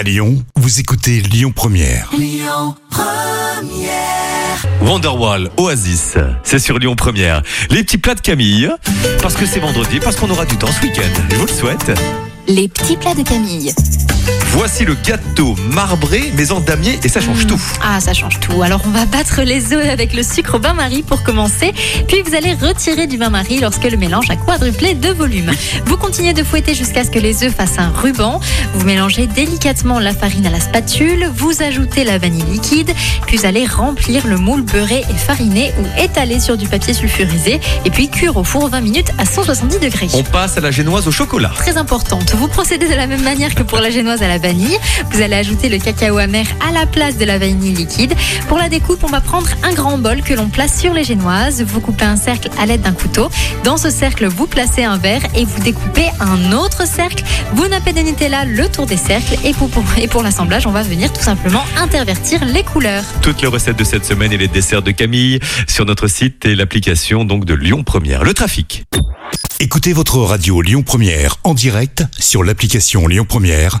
À Lyon, vous écoutez Lyon Première. Wonderwall, Oasis, c'est sur Lyon Première. Les petits plats de Camille, parce que c'est vendredi, parce qu'on aura du temps ce week-end. Je vous le souhaite. Les petits plats de Camille. Voici le gâteau marbré maison damier et ça change tout. Ah, ça change tout. Alors, on va battre les œufs avec le sucre au bain-marie pour commencer. Puis, vous allez retirer du bain-marie lorsque le mélange a quadruplé de volume. Vous continuez de fouetter jusqu'à ce que les œufs fassent un ruban. Vous mélangez délicatement la farine à la spatule. Vous ajoutez la vanille liquide. Puis, vous allez remplir le moule beurré et fariné ou étaler sur du papier sulfurisé. Et puis, cuire au four 20 minutes à 170 degrés. On passe à la génoise au chocolat. Très importante. Vous procédez de la même manière que pour la génoise à la vanille. Vous allez ajouter le cacao amer à la place de la vanille liquide. Pour la découpe, on va prendre un grand bol que l'on place sur les génoises. Vous coupez un cercle à l'aide d'un couteau. Dans ce cercle, vous placez un verre et vous découpez un autre cercle. Vous nappez de Nutella le tour des cercles. Et pour, pour- et pour l'assemblage, on va venir tout simplement intervertir les couleurs. Toutes les recettes de cette semaine et les desserts de Camille sur notre site et l'application donc de Lyon Première. Le trafic. Écoutez votre radio Lyon Première en direct sur l'application Lyon Première,